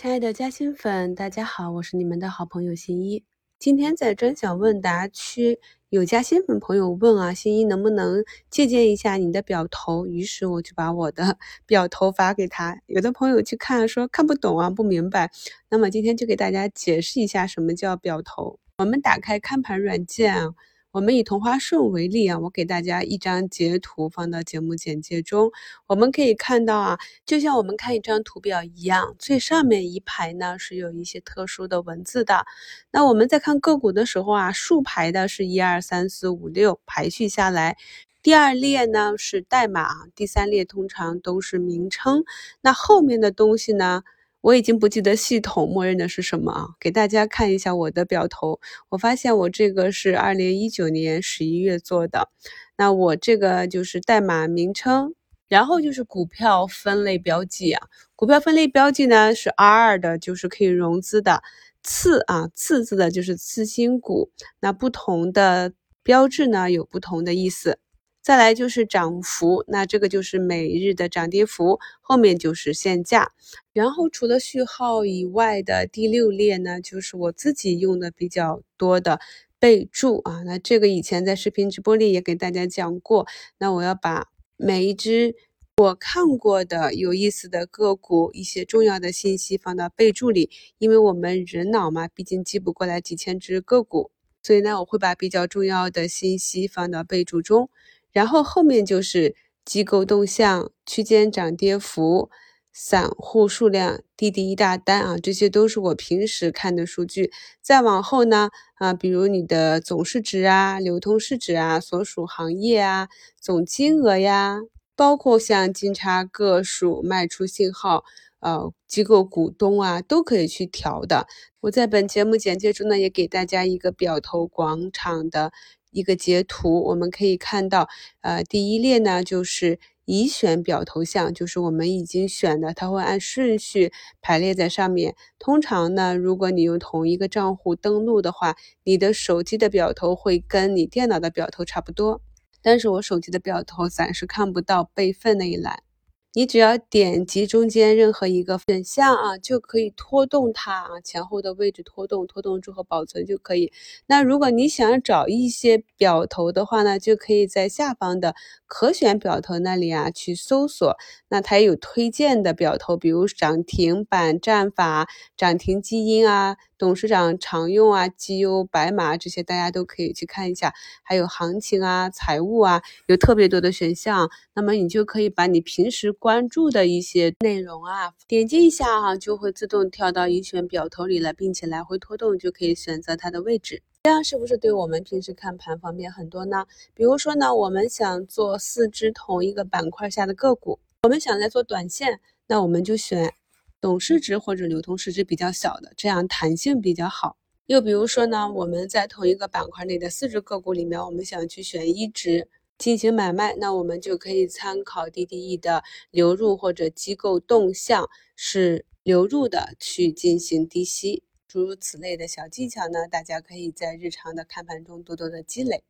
亲爱的嘉兴粉，大家好，我是你们的好朋友新一。今天在专享问答区有嘉兴粉朋友问啊，新一能不能借鉴一下你的表头？于是我就把我的 表头发给他。有的朋友去看说看不懂啊，不明白。那么今天就给大家解释一下什么叫表头。我们打开看盘软件。我们以同花顺为例啊，我给大家一张截图放到节目简介中。我们可以看到啊，就像我们看一张图表一样，最上面一排呢是有一些特殊的文字的。那我们在看个股的时候啊，竖排的是一二三四五六排序下来，第二列呢是代码，第三列通常都是名称。那后面的东西呢？我已经不记得系统默认的是什么啊？给大家看一下我的表头，我发现我这个是二零一九年十一月做的。那我这个就是代码名称，然后就是股票分类标记啊。股票分类标记呢是 R 的，就是可以融资的；次啊，次字的就是次新股。那不同的标志呢有不同的意思。再来就是涨幅，那这个就是每日的涨跌幅，后面就是现价。然后除了序号以外的第六列呢，就是我自己用的比较多的备注啊。那这个以前在视频直播里也给大家讲过。那我要把每一只我看过的有意思的个股一些重要的信息放到备注里，因为我们人脑嘛，毕竟记不过来几千只个股，所以呢，我会把比较重要的信息放到备注中。然后后面就是机构动向、区间涨跌幅、散户数量、滴滴一大单啊，这些都是我平时看的数据。再往后呢，啊，比如你的总市值啊、流通市值啊、所属行业啊、总金额呀，包括像金叉个数、卖出信号、呃，机构股东啊，都可以去调的。我在本节目简介中呢，也给大家一个表头广场的。一个截图，我们可以看到，呃，第一列呢就是已选表头像，就是我们已经选的，它会按顺序排列在上面。通常呢，如果你用同一个账户登录的话，你的手机的表头会跟你电脑的表头差不多。但是我手机的表头暂时看不到备份那一栏。你只要点击中间任何一个选项啊，就可以拖动它啊，前后的位置拖动，拖动之后保存就可以。那如果你想找一些表头的话呢，就可以在下方的可选表头那里啊去搜索，那它也有推荐的表头，比如涨停板战法、涨停基因啊。董事长常用啊，绩优白马这些大家都可以去看一下，还有行情啊、财务啊，有特别多的选项。那么你就可以把你平时关注的一些内容啊，点击一下哈，就会自动跳到已选表头里了，并且来回拖动就可以选择它的位置。这样是不是对我们平时看盘方便很多呢？比如说呢，我们想做四只同一个板块下的个股，我们想来做短线，那我们就选。总市值或者流通市值比较小的，这样弹性比较好。又比如说呢，我们在同一个板块内的四只个股里面，我们想去选一只进行买卖，那我们就可以参考 DDE 的流入或者机构动向是流入的去进行低吸。诸如此类的小技巧呢，大家可以在日常的看盘中多多的积累。